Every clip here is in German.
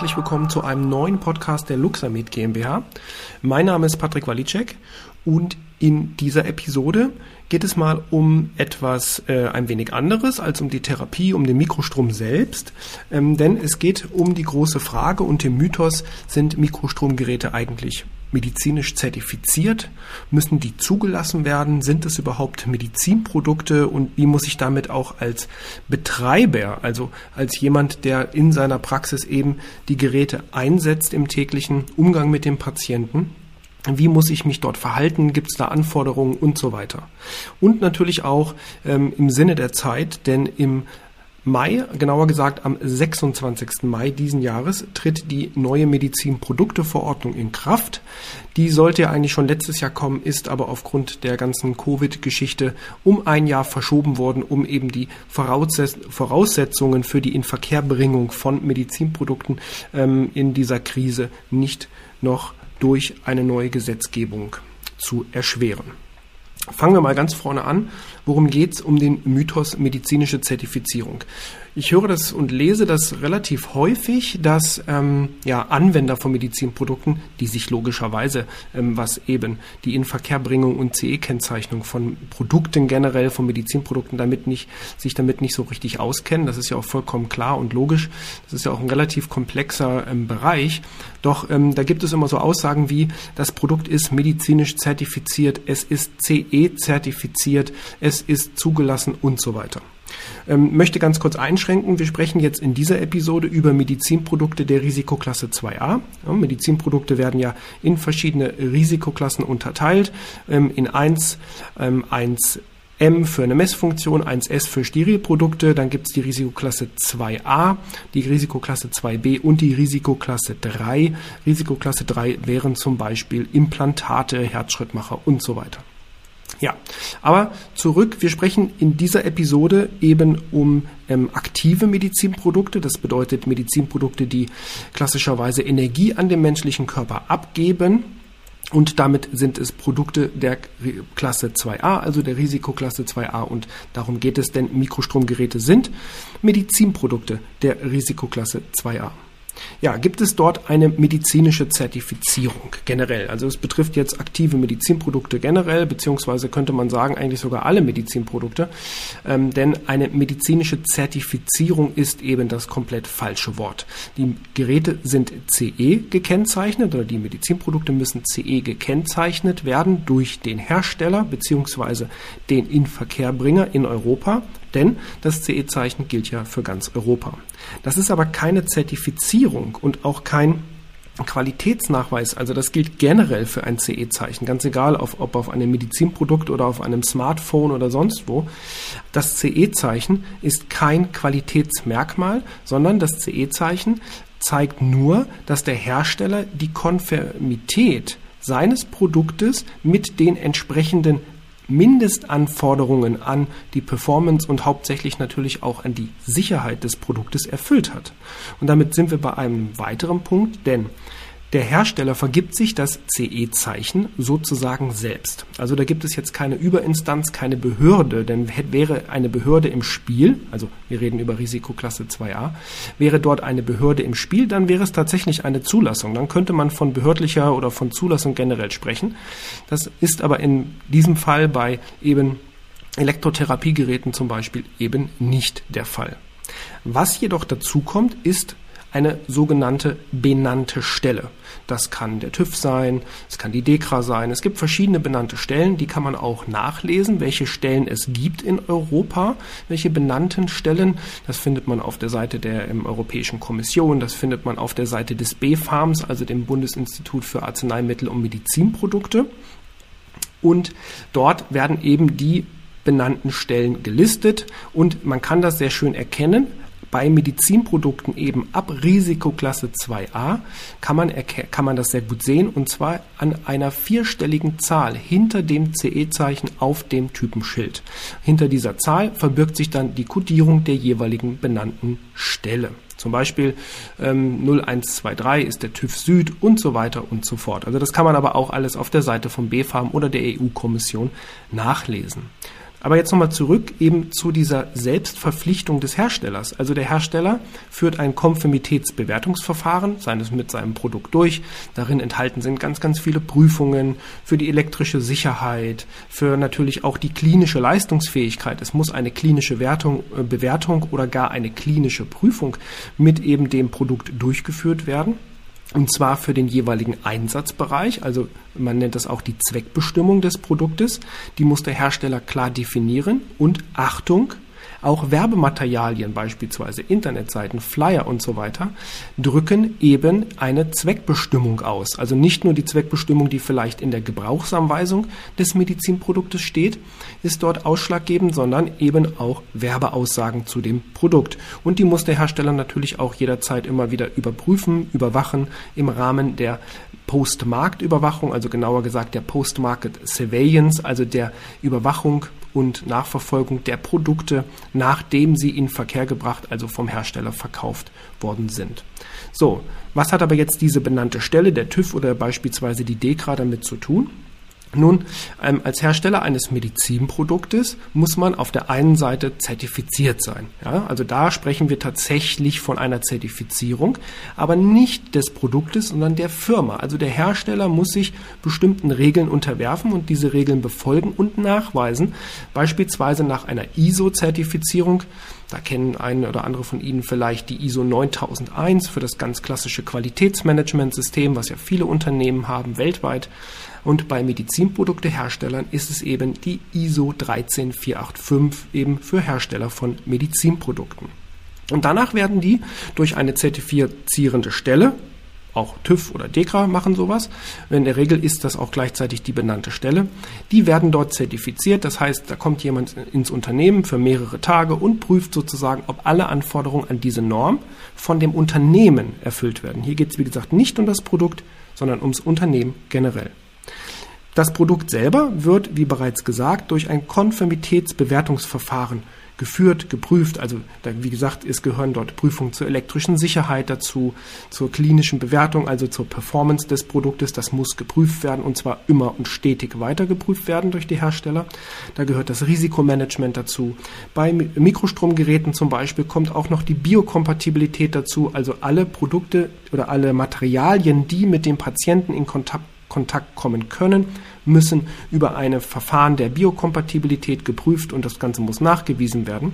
herzlich willkommen zu einem neuen Podcast der Luxamed GmbH. Mein Name ist Patrick Walicek und in dieser Episode geht es mal um etwas äh, ein wenig anderes als um die Therapie, um den Mikrostrom selbst. Ähm, denn es geht um die große Frage und den Mythos, sind Mikrostromgeräte eigentlich medizinisch zertifiziert? Müssen die zugelassen werden? Sind es überhaupt Medizinprodukte? Und wie muss ich damit auch als Betreiber, also als jemand, der in seiner Praxis eben die Geräte einsetzt im täglichen Umgang mit dem Patienten, wie muss ich mich dort verhalten? Gibt es da Anforderungen und so weiter? Und natürlich auch ähm, im Sinne der Zeit, denn im Mai, genauer gesagt am 26. Mai diesen Jahres, tritt die neue Medizinprodukteverordnung in Kraft. Die sollte ja eigentlich schon letztes Jahr kommen, ist aber aufgrund der ganzen Covid-Geschichte um ein Jahr verschoben worden, um eben die Voraussetzungen für die Inverkehrbringung von Medizinprodukten ähm, in dieser Krise nicht noch durch eine neue Gesetzgebung zu erschweren. Fangen wir mal ganz vorne an. Worum geht es um den Mythos medizinische Zertifizierung? Ich höre das und lese das relativ häufig, dass ähm, ja, Anwender von Medizinprodukten, die sich logischerweise, ähm, was eben die Inverkehrbringung und CE-Kennzeichnung von Produkten generell, von Medizinprodukten damit nicht, sich damit nicht so richtig auskennen. Das ist ja auch vollkommen klar und logisch. Das ist ja auch ein relativ komplexer ähm, Bereich. Doch ähm, da gibt es immer so Aussagen wie, das Produkt ist medizinisch zertifiziert, es ist CE-zertifiziert, es ist zugelassen und so weiter. Ähm, möchte ganz kurz einschränken. Wir sprechen jetzt in dieser Episode über Medizinprodukte der Risikoklasse 2a. Ja, Medizinprodukte werden ja in verschiedene Risikoklassen unterteilt. Ähm, in 1, ähm, 1 M für eine Messfunktion, 1S für Sterilprodukte, dann gibt es die Risikoklasse 2a, die Risikoklasse 2b und die Risikoklasse 3. Risikoklasse 3 wären zum Beispiel Implantate, Herzschrittmacher und so weiter. Ja, aber zurück, wir sprechen in dieser Episode eben um ähm, aktive Medizinprodukte. Das bedeutet Medizinprodukte, die klassischerweise Energie an den menschlichen Körper abgeben. Und damit sind es Produkte der Klasse 2a, also der Risikoklasse 2a. Und darum geht es, denn Mikrostromgeräte sind Medizinprodukte der Risikoklasse 2a. Ja, gibt es dort eine medizinische Zertifizierung generell? Also es betrifft jetzt aktive Medizinprodukte generell, beziehungsweise könnte man sagen eigentlich sogar alle Medizinprodukte, ähm, denn eine medizinische Zertifizierung ist eben das komplett falsche Wort. Die Geräte sind CE gekennzeichnet oder die Medizinprodukte müssen CE gekennzeichnet werden durch den Hersteller beziehungsweise den Inverkehrbringer in Europa. Denn das CE-Zeichen gilt ja für ganz Europa. Das ist aber keine Zertifizierung und auch kein Qualitätsnachweis, also das gilt generell für ein CE-Zeichen, ganz egal auf, ob auf einem Medizinprodukt oder auf einem Smartphone oder sonst wo. Das CE-Zeichen ist kein Qualitätsmerkmal, sondern das CE-Zeichen zeigt nur, dass der Hersteller die Konformität seines Produktes mit den entsprechenden Mindestanforderungen an die Performance und hauptsächlich natürlich auch an die Sicherheit des Produktes erfüllt hat. Und damit sind wir bei einem weiteren Punkt, denn der Hersteller vergibt sich das CE-Zeichen sozusagen selbst. Also da gibt es jetzt keine Überinstanz, keine Behörde, denn wäre eine Behörde im Spiel, also wir reden über Risikoklasse 2a, wäre dort eine Behörde im Spiel, dann wäre es tatsächlich eine Zulassung. Dann könnte man von behördlicher oder von Zulassung generell sprechen. Das ist aber in diesem Fall bei eben Elektrotherapiegeräten zum Beispiel eben nicht der Fall. Was jedoch dazu kommt, ist eine sogenannte benannte Stelle. Das kann der TÜV sein, es kann die DEKRA sein. Es gibt verschiedene benannte Stellen, die kann man auch nachlesen, welche Stellen es gibt in Europa, welche benannten Stellen. Das findet man auf der Seite der Europäischen Kommission, das findet man auf der Seite des BfArMs, also dem Bundesinstitut für Arzneimittel und Medizinprodukte. Und dort werden eben die benannten Stellen gelistet und man kann das sehr schön erkennen bei Medizinprodukten eben ab Risikoklasse 2a kann man, kann man das sehr gut sehen und zwar an einer vierstelligen Zahl hinter dem CE-Zeichen auf dem Typenschild. Hinter dieser Zahl verbirgt sich dann die Kodierung der jeweiligen benannten Stelle. Zum Beispiel ähm, 0123 ist der TÜV Süd und so weiter und so fort. Also das kann man aber auch alles auf der Seite vom BfArM oder der EU-Kommission nachlesen. Aber jetzt nochmal zurück eben zu dieser Selbstverpflichtung des Herstellers. Also der Hersteller führt ein Konformitätsbewertungsverfahren, seines mit seinem Produkt durch. Darin enthalten sind ganz, ganz viele Prüfungen für die elektrische Sicherheit, für natürlich auch die klinische Leistungsfähigkeit. Es muss eine klinische Wertung, äh, Bewertung oder gar eine klinische Prüfung mit eben dem Produkt durchgeführt werden. Und zwar für den jeweiligen Einsatzbereich, also man nennt das auch die Zweckbestimmung des Produktes. Die muss der Hersteller klar definieren. Und Achtung, auch Werbematerialien, beispielsweise Internetseiten, Flyer und so weiter, drücken eben eine Zweckbestimmung aus. Also nicht nur die Zweckbestimmung, die vielleicht in der Gebrauchsanweisung des Medizinproduktes steht, ist dort ausschlaggebend, sondern eben auch Werbeaussagen zu dem Produkt. Und die muss der Hersteller natürlich auch jederzeit immer wieder überprüfen, überwachen im Rahmen der Post-Markt-Überwachung, also genauer gesagt der Post-Market Surveillance, also der Überwachung und Nachverfolgung der Produkte, nachdem sie in Verkehr gebracht, also vom Hersteller verkauft worden sind. So, was hat aber jetzt diese benannte Stelle, der TÜV oder beispielsweise die DEKRA damit zu tun? Nun, ähm, als Hersteller eines Medizinproduktes muss man auf der einen Seite zertifiziert sein. Ja? Also da sprechen wir tatsächlich von einer Zertifizierung, aber nicht des Produktes, sondern der Firma. Also der Hersteller muss sich bestimmten Regeln unterwerfen und diese Regeln befolgen und nachweisen. Beispielsweise nach einer ISO-Zertifizierung. Da kennen ein oder andere von Ihnen vielleicht die ISO 9001 für das ganz klassische Qualitätsmanagementsystem, was ja viele Unternehmen haben weltweit. Und bei Medizinprodukteherstellern ist es eben die ISO 13485 eben für Hersteller von Medizinprodukten. Und danach werden die durch eine zertifizierende Stelle, auch TÜV oder DEKRA machen sowas. In der Regel ist das auch gleichzeitig die benannte Stelle. Die werden dort zertifiziert. Das heißt, da kommt jemand ins Unternehmen für mehrere Tage und prüft sozusagen, ob alle Anforderungen an diese Norm von dem Unternehmen erfüllt werden. Hier geht es, wie gesagt, nicht um das Produkt, sondern ums Unternehmen generell. Das Produkt selber wird, wie bereits gesagt, durch ein Konformitätsbewertungsverfahren geführt, geprüft. Also wie gesagt, es gehören dort Prüfungen zur elektrischen Sicherheit dazu, zur klinischen Bewertung, also zur Performance des Produktes. Das muss geprüft werden und zwar immer und stetig weiter geprüft werden durch die Hersteller. Da gehört das Risikomanagement dazu. Bei Mikrostromgeräten zum Beispiel kommt auch noch die Biokompatibilität dazu, also alle Produkte oder alle Materialien, die mit dem Patienten in Kontakt Kontakt kommen können, müssen über eine Verfahren der Biokompatibilität geprüft und das Ganze muss nachgewiesen werden.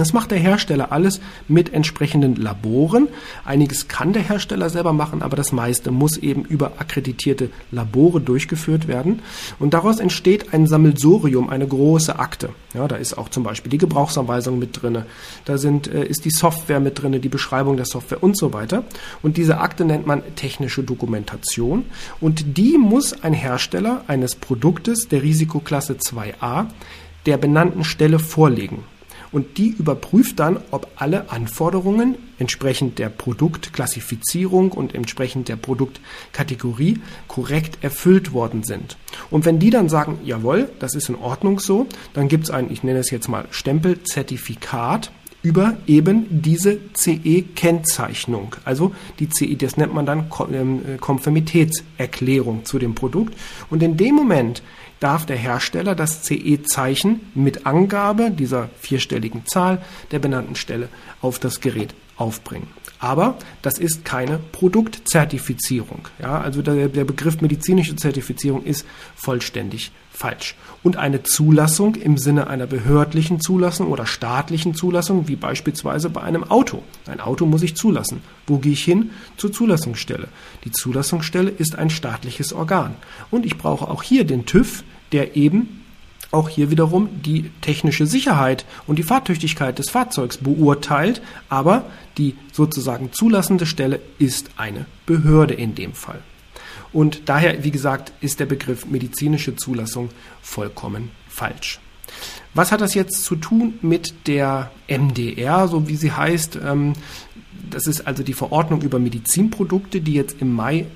Das macht der Hersteller alles mit entsprechenden Laboren. Einiges kann der Hersteller selber machen, aber das meiste muss eben über akkreditierte Labore durchgeführt werden. Und daraus entsteht ein Sammelsurium, eine große Akte. Ja, da ist auch zum Beispiel die Gebrauchsanweisung mit drinne. Da sind, äh, ist die Software mit drinne, die Beschreibung der Software und so weiter. Und diese Akte nennt man technische Dokumentation. Und die muss ein Hersteller eines Produktes der Risikoklasse 2a der benannten Stelle vorlegen und die überprüft dann, ob alle Anforderungen entsprechend der Produktklassifizierung und entsprechend der Produktkategorie korrekt erfüllt worden sind. Und wenn die dann sagen, jawohl, das ist in Ordnung so, dann gibt es ein, ich nenne es jetzt mal Stempelzertifikat über eben diese CE-Kennzeichnung. Also die CE, das nennt man dann ähm, Konformitätserklärung zu dem Produkt. Und in dem Moment, darf der Hersteller das CE-Zeichen mit Angabe dieser vierstelligen Zahl der benannten Stelle auf das Gerät aufbringen. Aber das ist keine Produktzertifizierung. Ja, also der, der Begriff medizinische Zertifizierung ist vollständig falsch. Und eine Zulassung im Sinne einer behördlichen Zulassung oder staatlichen Zulassung, wie beispielsweise bei einem Auto. Ein Auto muss ich zulassen. Wo gehe ich hin? Zur Zulassungsstelle. Die Zulassungsstelle ist ein staatliches Organ. Und ich brauche auch hier den TÜV, der eben auch hier wiederum die technische Sicherheit und die Fahrtüchtigkeit des Fahrzeugs beurteilt, aber die sozusagen zulassende Stelle ist eine Behörde in dem Fall. Und daher, wie gesagt, ist der Begriff medizinische Zulassung vollkommen falsch. Was hat das jetzt zu tun mit der MDR, so wie sie heißt? Ähm, das ist also die Verordnung über Medizinprodukte, die jetzt im Mai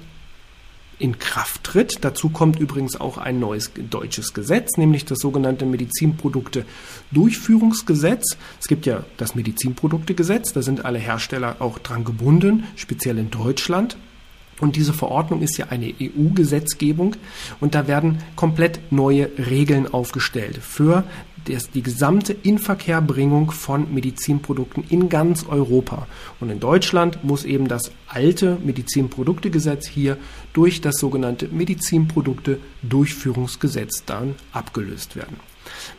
in Kraft tritt. Dazu kommt übrigens auch ein neues deutsches Gesetz, nämlich das sogenannte Medizinprodukte-Durchführungsgesetz. Es gibt ja das Medizinproduktegesetz, da sind alle Hersteller auch dran gebunden, speziell in Deutschland. Und diese Verordnung ist ja eine EU-Gesetzgebung und da werden komplett neue Regeln aufgestellt für das, die gesamte Inverkehrbringung von Medizinprodukten in ganz Europa. Und in Deutschland muss eben das alte Medizinproduktegesetz hier durch das sogenannte Medizinprodukte-Durchführungsgesetz dann abgelöst werden.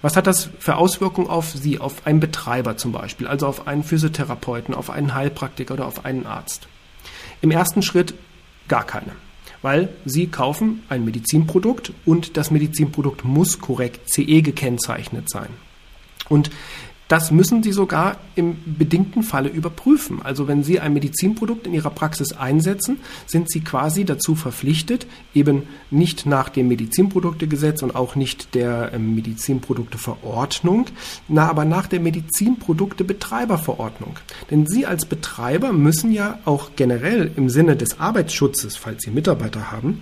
Was hat das für Auswirkungen auf Sie, auf einen Betreiber zum Beispiel, also auf einen Physiotherapeuten, auf einen Heilpraktiker oder auf einen Arzt? Im ersten Schritt gar keine weil sie kaufen ein Medizinprodukt und das Medizinprodukt muss korrekt CE gekennzeichnet sein. Und das müssen Sie sogar im bedingten Falle überprüfen. Also wenn Sie ein Medizinprodukt in Ihrer Praxis einsetzen, sind Sie quasi dazu verpflichtet, eben nicht nach dem Medizinproduktegesetz und auch nicht der ähm, Medizinprodukteverordnung, na, aber nach der Medizinproduktebetreiberverordnung. Denn Sie als Betreiber müssen ja auch generell im Sinne des Arbeitsschutzes, falls Sie Mitarbeiter haben,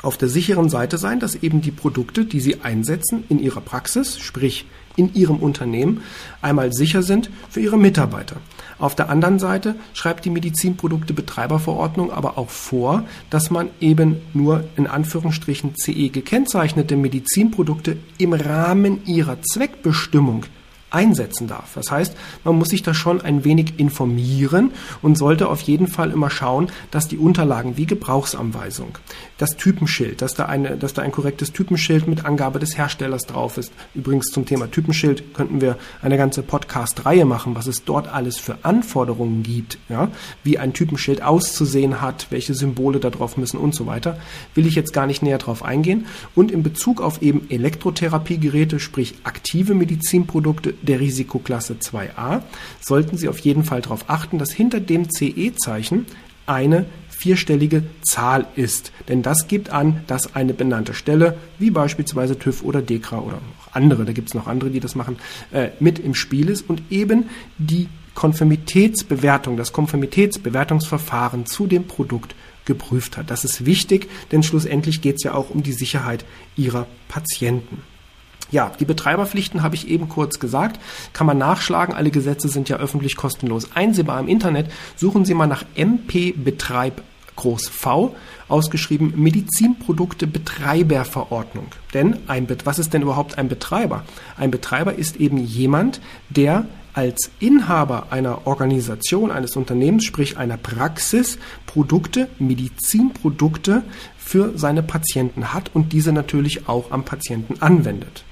auf der sicheren Seite sein, dass eben die Produkte, die Sie einsetzen in Ihrer Praxis, sprich in ihrem Unternehmen einmal sicher sind für ihre Mitarbeiter. Auf der anderen Seite schreibt die Medizinproduktebetreiberverordnung aber auch vor, dass man eben nur in Anführungsstrichen CE gekennzeichnete Medizinprodukte im Rahmen ihrer Zweckbestimmung einsetzen darf. Das heißt, man muss sich da schon ein wenig informieren und sollte auf jeden Fall immer schauen, dass die Unterlagen wie Gebrauchsanweisung, das Typenschild, dass da, eine, dass da ein korrektes Typenschild mit Angabe des Herstellers drauf ist. Übrigens zum Thema Typenschild könnten wir eine ganze Podcast-Reihe machen, was es dort alles für Anforderungen gibt, ja, wie ein Typenschild auszusehen hat, welche Symbole da drauf müssen und so weiter. Will ich jetzt gar nicht näher drauf eingehen. Und in Bezug auf eben Elektrotherapiegeräte, sprich aktive Medizinprodukte, der Risikoklasse 2a sollten Sie auf jeden Fall darauf achten, dass hinter dem CE-Zeichen eine vierstellige Zahl ist. Denn das gibt an, dass eine benannte Stelle, wie beispielsweise TÜV oder DEKRA oder andere, da gibt es noch andere, die das machen, äh, mit im Spiel ist und eben die Konformitätsbewertung, das Konformitätsbewertungsverfahren zu dem Produkt geprüft hat. Das ist wichtig, denn schlussendlich geht es ja auch um die Sicherheit Ihrer Patienten. Ja, die Betreiberpflichten habe ich eben kurz gesagt. Kann man nachschlagen. Alle Gesetze sind ja öffentlich kostenlos einsehbar im Internet. Suchen Sie mal nach MP Betreib groß V, ausgeschrieben Medizinprodukte Betreiberverordnung. Denn ein, was ist denn überhaupt ein Betreiber? Ein Betreiber ist eben jemand, der als Inhaber einer Organisation, eines Unternehmens, sprich einer Praxis, Produkte, Medizinprodukte für seine Patienten hat und diese natürlich auch am Patienten anwendet.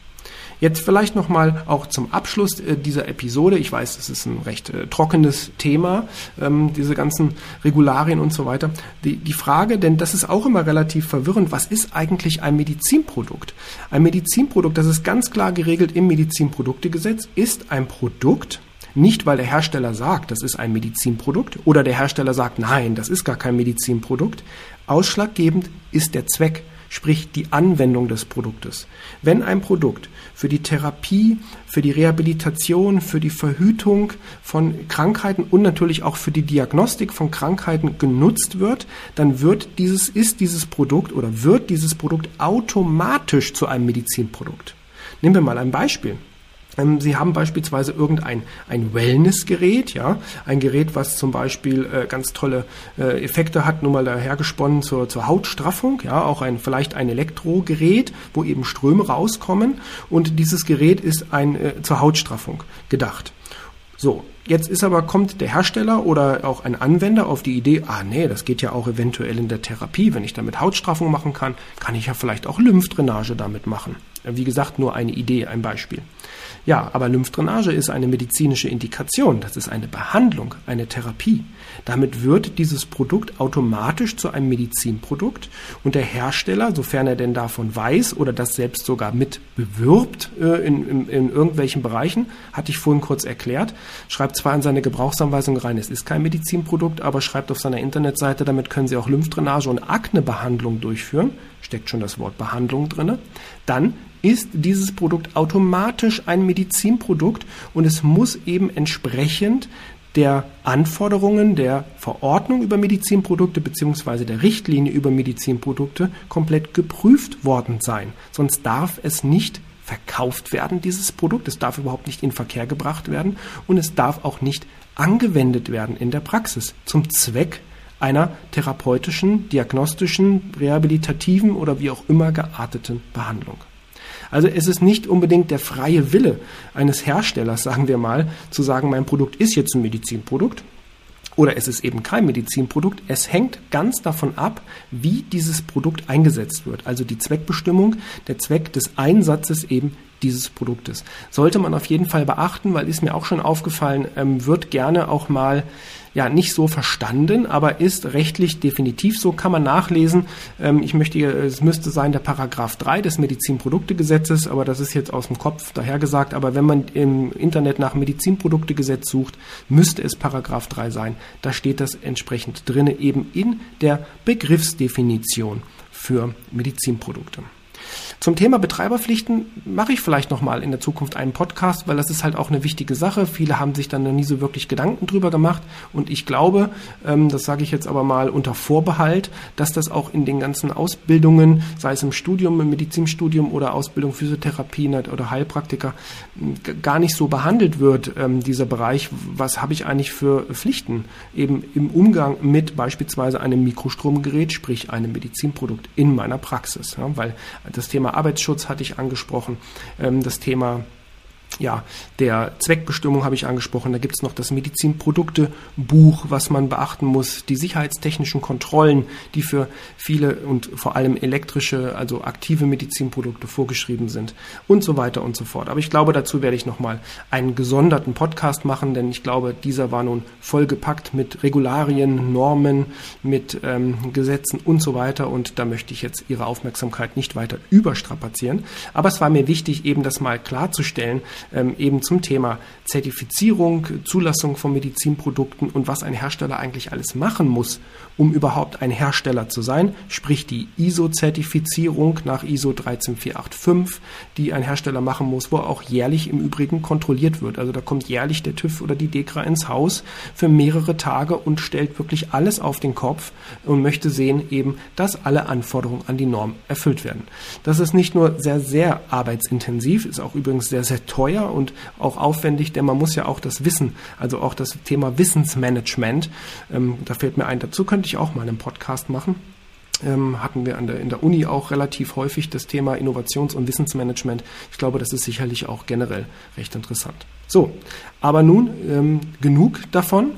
Jetzt vielleicht nochmal auch zum Abschluss äh, dieser Episode. Ich weiß, es ist ein recht äh, trockenes Thema, ähm, diese ganzen Regularien und so weiter. Die, die Frage, denn das ist auch immer relativ verwirrend, was ist eigentlich ein Medizinprodukt? Ein Medizinprodukt, das ist ganz klar geregelt im Medizinproduktegesetz, ist ein Produkt, nicht, weil der Hersteller sagt, das ist ein Medizinprodukt oder der Hersteller sagt, nein, das ist gar kein Medizinprodukt. Ausschlaggebend ist der Zweck sprich die Anwendung des Produktes. Wenn ein Produkt für die Therapie, für die Rehabilitation, für die Verhütung von Krankheiten und natürlich auch für die Diagnostik von Krankheiten genutzt wird, dann wird dieses, ist dieses Produkt oder wird dieses Produkt automatisch zu einem Medizinprodukt. Nehmen wir mal ein Beispiel. Ähm, Sie haben beispielsweise irgendein ein Wellnessgerät, ja, ein Gerät, was zum Beispiel äh, ganz tolle äh, Effekte hat, nur mal dahergesponnen zur, zur Hautstraffung, ja, auch ein vielleicht ein Elektrogerät, wo eben Ströme rauskommen und dieses Gerät ist ein äh, zur Hautstraffung gedacht. So, jetzt ist aber, kommt der Hersteller oder auch ein Anwender auf die Idee, ah nee, das geht ja auch eventuell in der Therapie, wenn ich damit Hautstraffung machen kann, kann ich ja vielleicht auch Lymphdrainage damit machen. Wie gesagt, nur eine Idee, ein Beispiel. Ja, aber Lymphdrainage ist eine medizinische Indikation, das ist eine Behandlung, eine Therapie. Damit wird dieses Produkt automatisch zu einem Medizinprodukt und der Hersteller, sofern er denn davon weiß oder das selbst sogar mit bewirbt äh, in, in, in irgendwelchen Bereichen, hatte ich vorhin kurz erklärt, schreibt zwar in seine Gebrauchsanweisung rein, es ist kein Medizinprodukt, aber schreibt auf seiner Internetseite, damit können Sie auch Lymphdrainage und Aknebehandlung durchführen, steckt schon das Wort Behandlung drinne, dann ist dieses Produkt automatisch ein Medizinprodukt und es muss eben entsprechend der Anforderungen der Verordnung über Medizinprodukte bzw. der Richtlinie über Medizinprodukte komplett geprüft worden sein. Sonst darf es nicht verkauft werden, dieses Produkt. Es darf überhaupt nicht in Verkehr gebracht werden und es darf auch nicht angewendet werden in der Praxis zum Zweck einer therapeutischen, diagnostischen, rehabilitativen oder wie auch immer gearteten Behandlung. Also es ist nicht unbedingt der freie Wille eines Herstellers, sagen wir mal, zu sagen, mein Produkt ist jetzt ein Medizinprodukt, oder es ist eben kein Medizinprodukt. Es hängt ganz davon ab, wie dieses Produkt eingesetzt wird. Also die Zweckbestimmung, der Zweck des Einsatzes eben dieses Produktes. Sollte man auf jeden Fall beachten, weil ist mir auch schon aufgefallen, ähm, wird gerne auch mal ja nicht so verstanden, aber ist rechtlich definitiv so, kann man nachlesen. Ähm, ich möchte, es müsste sein der Paragraph 3 des Medizinproduktegesetzes, aber das ist jetzt aus dem Kopf dahergesagt. Aber wenn man im Internet nach Medizinproduktegesetz sucht, müsste es Paragraph 3 sein. Da steht das entsprechend drinne, eben in der Begriffsdefinition für Medizinprodukte. Zum Thema Betreiberpflichten mache ich vielleicht nochmal in der Zukunft einen Podcast, weil das ist halt auch eine wichtige Sache. Viele haben sich dann noch nie so wirklich Gedanken drüber gemacht und ich glaube, ähm, das sage ich jetzt aber mal unter Vorbehalt, dass das auch in den ganzen Ausbildungen, sei es im Studium, im Medizinstudium oder Ausbildung Physiotherapie oder Heilpraktiker, gar nicht so behandelt wird, ähm, dieser Bereich. Was habe ich eigentlich für Pflichten eben im Umgang mit beispielsweise einem Mikrostromgerät, sprich einem Medizinprodukt in meiner Praxis, ja, weil das Thema Arbeitsschutz hatte ich angesprochen, ähm, das Thema ja, der Zweckbestimmung habe ich angesprochen. Da gibt es noch das Medizinproduktebuch, was man beachten muss, die sicherheitstechnischen Kontrollen, die für viele und vor allem elektrische, also aktive Medizinprodukte vorgeschrieben sind und so weiter und so fort. Aber ich glaube, dazu werde ich nochmal einen gesonderten Podcast machen, denn ich glaube, dieser war nun vollgepackt mit Regularien, Normen, mit ähm, Gesetzen und so weiter und da möchte ich jetzt Ihre Aufmerksamkeit nicht weiter überstrapazieren. Aber es war mir wichtig, eben das mal klarzustellen, ähm, eben zum Thema Zertifizierung, Zulassung von Medizinprodukten und was ein Hersteller eigentlich alles machen muss, um überhaupt ein Hersteller zu sein, sprich die ISO-Zertifizierung nach ISO 13485, die ein Hersteller machen muss, wo auch jährlich im Übrigen kontrolliert wird. Also da kommt jährlich der TÜV oder die DEKRA ins Haus für mehrere Tage und stellt wirklich alles auf den Kopf und möchte sehen eben, dass alle Anforderungen an die Norm erfüllt werden. Das ist nicht nur sehr, sehr arbeitsintensiv, ist auch übrigens sehr, sehr teuer und auch aufwendig, denn man muss ja auch das Wissen, also auch das Thema Wissensmanagement, ähm, da fällt mir ein, dazu könnte ich auch mal einen Podcast machen. Ähm, hatten wir der, in der Uni auch relativ häufig das Thema Innovations- und Wissensmanagement. Ich glaube, das ist sicherlich auch generell recht interessant. So, aber nun ähm, genug davon.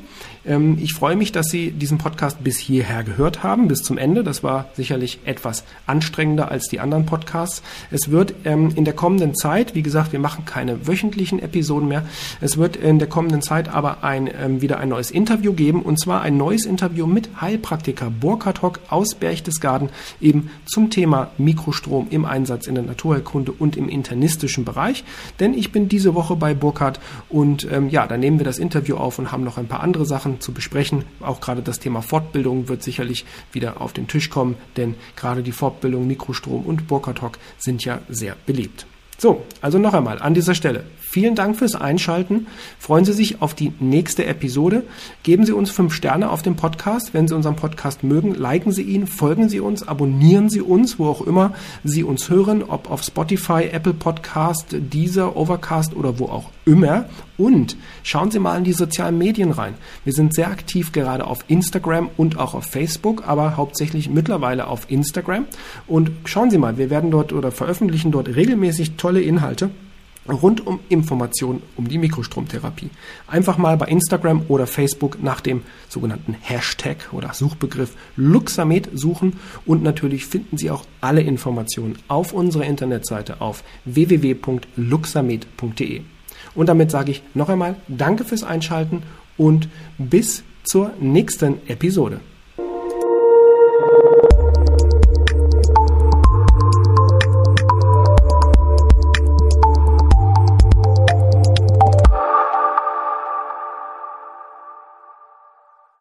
Ähm, ich freue mich, dass Sie diesen Podcast bis hierher gehört haben, bis zum Ende. Das war sicherlich etwas anstrengender als die anderen Podcasts. Es wird ähm, in der kommenden Zeit, wie gesagt, wir machen keine wöchentlichen Episoden mehr. Es wird in der kommenden Zeit aber ein, ähm, wieder ein neues Interview geben und zwar ein neues Interview mit Heilpraktiker Burkhard Hock aus Berchtesgaden eben zum Thema Mikrostrom im Einsatz in der Naturheilkunde und im internistischen Bereich. Denn ich bin diese Woche bei Burkhard und ja, da nehmen wir das Interview auf und haben noch ein paar andere Sachen zu besprechen. Auch gerade das Thema Fortbildung wird sicherlich wieder auf den Tisch kommen, denn gerade die Fortbildung Mikrostrom und Burkhardt Hock sind ja sehr beliebt. So, also noch einmal an dieser Stelle. Vielen Dank fürs Einschalten. Freuen Sie sich auf die nächste Episode. Geben Sie uns fünf Sterne auf dem Podcast. Wenn Sie unseren Podcast mögen, liken Sie ihn, folgen Sie uns, abonnieren Sie uns, wo auch immer Sie uns hören, ob auf Spotify, Apple Podcast, Deezer, Overcast oder wo auch immer. Und schauen Sie mal in die sozialen Medien rein. Wir sind sehr aktiv gerade auf Instagram und auch auf Facebook, aber hauptsächlich mittlerweile auf Instagram. Und schauen Sie mal, wir werden dort oder veröffentlichen dort regelmäßig tolle Inhalte rund um Informationen um die Mikrostromtherapie. Einfach mal bei Instagram oder Facebook nach dem sogenannten Hashtag oder Suchbegriff Luxamed suchen und natürlich finden Sie auch alle Informationen auf unserer Internetseite auf www.luxamed.de. Und damit sage ich noch einmal Danke fürs Einschalten und bis zur nächsten Episode.